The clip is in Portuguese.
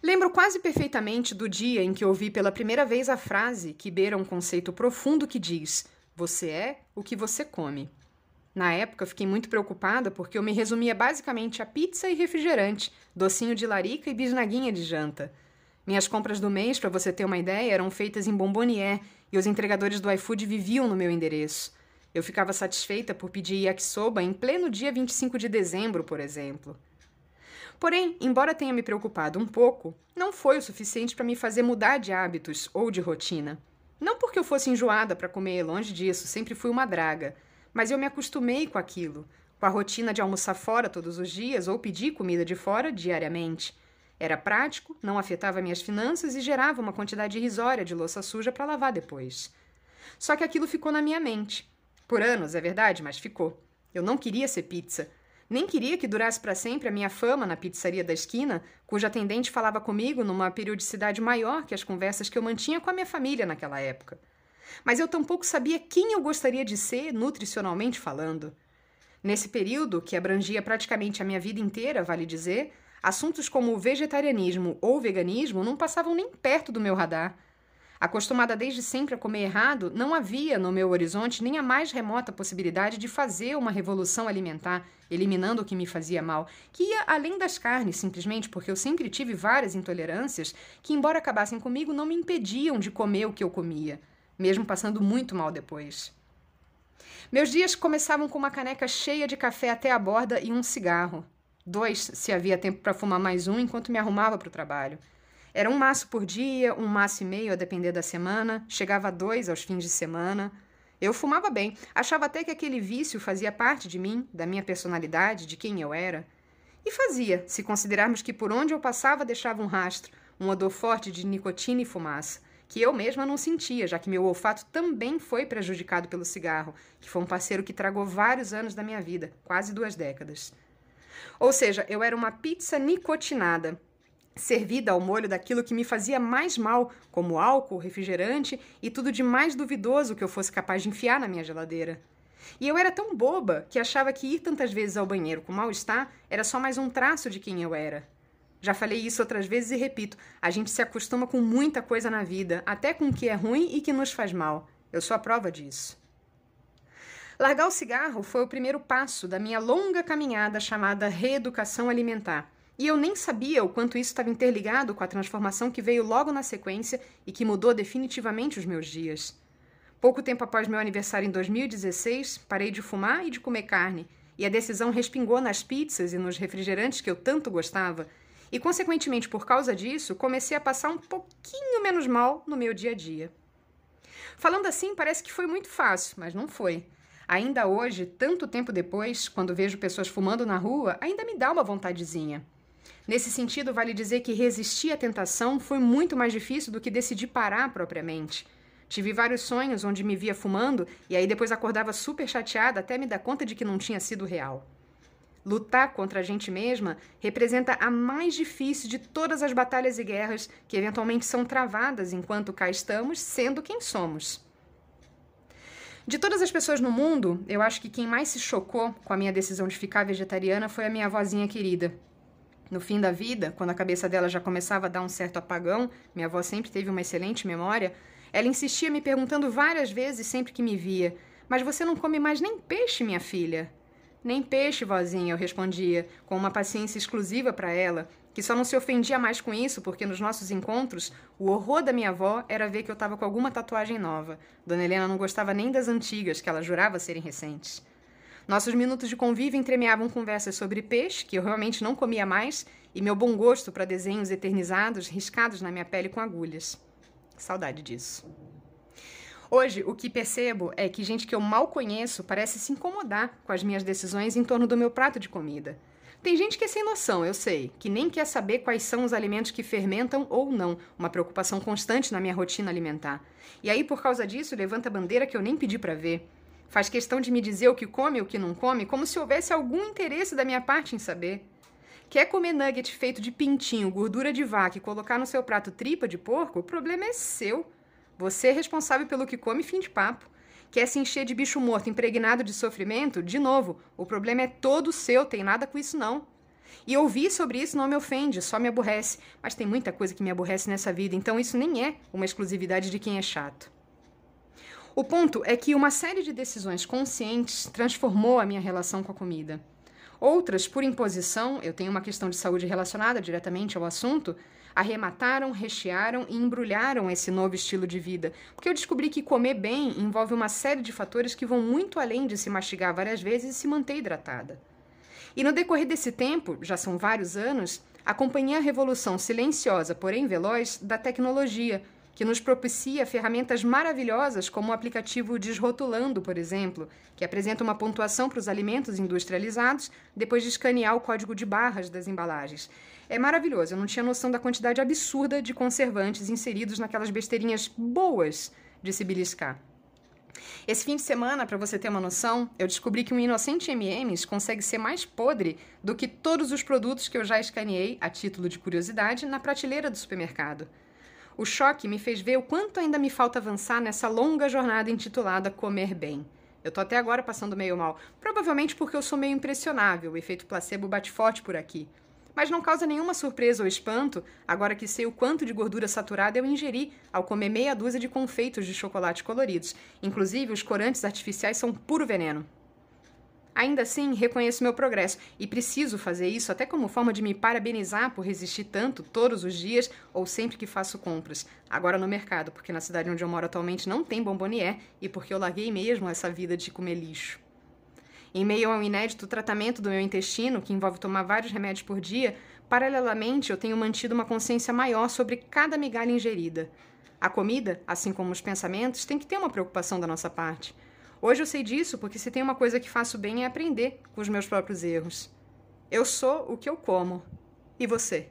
Lembro quase perfeitamente do dia em que ouvi pela primeira vez a frase que beira um conceito profundo que diz: Você é o que você come. Na época, fiquei muito preocupada porque eu me resumia basicamente a pizza e refrigerante, docinho de larica e bisnaguinha de janta. Minhas compras do mês, para você ter uma ideia, eram feitas em Bombonier e os entregadores do iFood viviam no meu endereço. Eu ficava satisfeita por pedir yakisoba em pleno dia 25 de dezembro, por exemplo. Porém, embora tenha me preocupado um pouco, não foi o suficiente para me fazer mudar de hábitos ou de rotina. Não porque eu fosse enjoada para comer, longe disso, sempre fui uma draga, mas eu me acostumei com aquilo, com a rotina de almoçar fora todos os dias ou pedir comida de fora diariamente. Era prático, não afetava minhas finanças e gerava uma quantidade irrisória de louça suja para lavar depois. Só que aquilo ficou na minha mente. Por anos, é verdade, mas ficou. Eu não queria ser pizza. Nem queria que durasse para sempre a minha fama na pizzaria da esquina, cuja atendente falava comigo numa periodicidade maior que as conversas que eu mantinha com a minha família naquela época. Mas eu tampouco sabia quem eu gostaria de ser, nutricionalmente falando. Nesse período, que abrangia praticamente a minha vida inteira, vale dizer, assuntos como vegetarianismo ou veganismo não passavam nem perto do meu radar. Acostumada desde sempre a comer errado, não havia no meu horizonte nem a mais remota possibilidade de fazer uma revolução alimentar, eliminando o que me fazia mal, que ia além das carnes, simplesmente porque eu sempre tive várias intolerâncias que, embora acabassem comigo, não me impediam de comer o que eu comia, mesmo passando muito mal depois. Meus dias começavam com uma caneca cheia de café até a borda e um cigarro. Dois, se havia tempo para fumar mais um enquanto me arrumava para o trabalho. Era um maço por dia, um maço e meio a depender da semana, chegava a dois aos fins de semana. Eu fumava bem, achava até que aquele vício fazia parte de mim, da minha personalidade, de quem eu era. E fazia, se considerarmos que por onde eu passava deixava um rastro, um odor forte de nicotina e fumaça, que eu mesma não sentia, já que meu olfato também foi prejudicado pelo cigarro, que foi um parceiro que tragou vários anos da minha vida, quase duas décadas. Ou seja, eu era uma pizza nicotinada, servida ao molho daquilo que me fazia mais mal, como álcool, refrigerante e tudo de mais duvidoso que eu fosse capaz de enfiar na minha geladeira. E eu era tão boba que achava que ir tantas vezes ao banheiro com mal-estar era só mais um traço de quem eu era. Já falei isso outras vezes e repito: a gente se acostuma com muita coisa na vida, até com o que é ruim e que nos faz mal. Eu sou a prova disso. Largar o cigarro foi o primeiro passo da minha longa caminhada chamada reeducação alimentar e eu nem sabia o quanto isso estava interligado com a transformação que veio logo na sequência e que mudou definitivamente os meus dias. Pouco tempo após meu aniversário em 2016, parei de fumar e de comer carne, e a decisão respingou nas pizzas e nos refrigerantes que eu tanto gostava, e consequentemente por causa disso, comecei a passar um pouquinho menos mal no meu dia a dia. Falando assim, parece que foi muito fácil, mas não foi. Ainda hoje, tanto tempo depois, quando vejo pessoas fumando na rua, ainda me dá uma vontadezinha. Nesse sentido, vale dizer que resistir à tentação foi muito mais difícil do que decidir parar propriamente. Tive vários sonhos onde me via fumando e aí depois acordava super chateada até me dar conta de que não tinha sido real. Lutar contra a gente mesma representa a mais difícil de todas as batalhas e guerras que eventualmente são travadas enquanto cá estamos, sendo quem somos. De todas as pessoas no mundo, eu acho que quem mais se chocou com a minha decisão de ficar vegetariana foi a minha vozinha querida, no fim da vida, quando a cabeça dela já começava a dar um certo apagão, minha avó sempre teve uma excelente memória, ela insistia me perguntando várias vezes sempre que me via: Mas você não come mais nem peixe, minha filha? Nem peixe, vozinha, eu respondia, com uma paciência exclusiva para ela, que só não se ofendia mais com isso porque nos nossos encontros o horror da minha avó era ver que eu estava com alguma tatuagem nova. Dona Helena não gostava nem das antigas, que ela jurava serem recentes. Nossos minutos de convívio entremeavam conversas sobre peixe, que eu realmente não comia mais, e meu bom gosto para desenhos eternizados riscados na minha pele com agulhas. Saudade disso. Hoje, o que percebo é que gente que eu mal conheço parece se incomodar com as minhas decisões em torno do meu prato de comida. Tem gente que é sem noção, eu sei, que nem quer saber quais são os alimentos que fermentam ou não, uma preocupação constante na minha rotina alimentar. E aí, por causa disso, levanta a bandeira que eu nem pedi para ver. Faz questão de me dizer o que come e o que não come, como se houvesse algum interesse da minha parte em saber. Quer comer nugget feito de pintinho, gordura de vaca e colocar no seu prato tripa de porco? O problema é seu. Você é responsável pelo que come, fim de papo. Quer se encher de bicho morto impregnado de sofrimento? De novo, o problema é todo seu, tem nada com isso não. E ouvir sobre isso não me ofende, só me aborrece. Mas tem muita coisa que me aborrece nessa vida, então isso nem é uma exclusividade de quem é chato. O ponto é que uma série de decisões conscientes transformou a minha relação com a comida. Outras, por imposição, eu tenho uma questão de saúde relacionada diretamente ao assunto, arremataram, rechearam e embrulharam esse novo estilo de vida, porque eu descobri que comer bem envolve uma série de fatores que vão muito além de se mastigar várias vezes e se manter hidratada. E no decorrer desse tempo, já são vários anos, acompanhei a revolução silenciosa, porém veloz, da tecnologia, que nos propicia ferramentas maravilhosas como o aplicativo Desrotulando, por exemplo, que apresenta uma pontuação para os alimentos industrializados depois de escanear o código de barras das embalagens. É maravilhoso, eu não tinha noção da quantidade absurda de conservantes inseridos naquelas besteirinhas boas de se beliscar. Esse fim de semana, para você ter uma noção, eu descobri que um inocente M&M's consegue ser mais podre do que todos os produtos que eu já escaneei, a título de curiosidade, na prateleira do supermercado. O choque me fez ver o quanto ainda me falta avançar nessa longa jornada intitulada Comer Bem. Eu tô até agora passando meio mal, provavelmente porque eu sou meio impressionável, o efeito placebo bate forte por aqui mas não causa nenhuma surpresa ou espanto agora que sei o quanto de gordura saturada eu ingeri ao comer meia dúzia de confeitos de chocolate coloridos. Inclusive, os corantes artificiais são puro veneno. Ainda assim, reconheço meu progresso e preciso fazer isso até como forma de me parabenizar por resistir tanto todos os dias ou sempre que faço compras. Agora no mercado, porque na cidade onde eu moro atualmente não tem bombonier e porque eu larguei mesmo essa vida de comer lixo. Em meio ao inédito tratamento do meu intestino, que envolve tomar vários remédios por dia, paralelamente eu tenho mantido uma consciência maior sobre cada migalha ingerida. A comida, assim como os pensamentos, tem que ter uma preocupação da nossa parte. Hoje eu sei disso porque se tem uma coisa que faço bem é aprender com os meus próprios erros. Eu sou o que eu como. E você?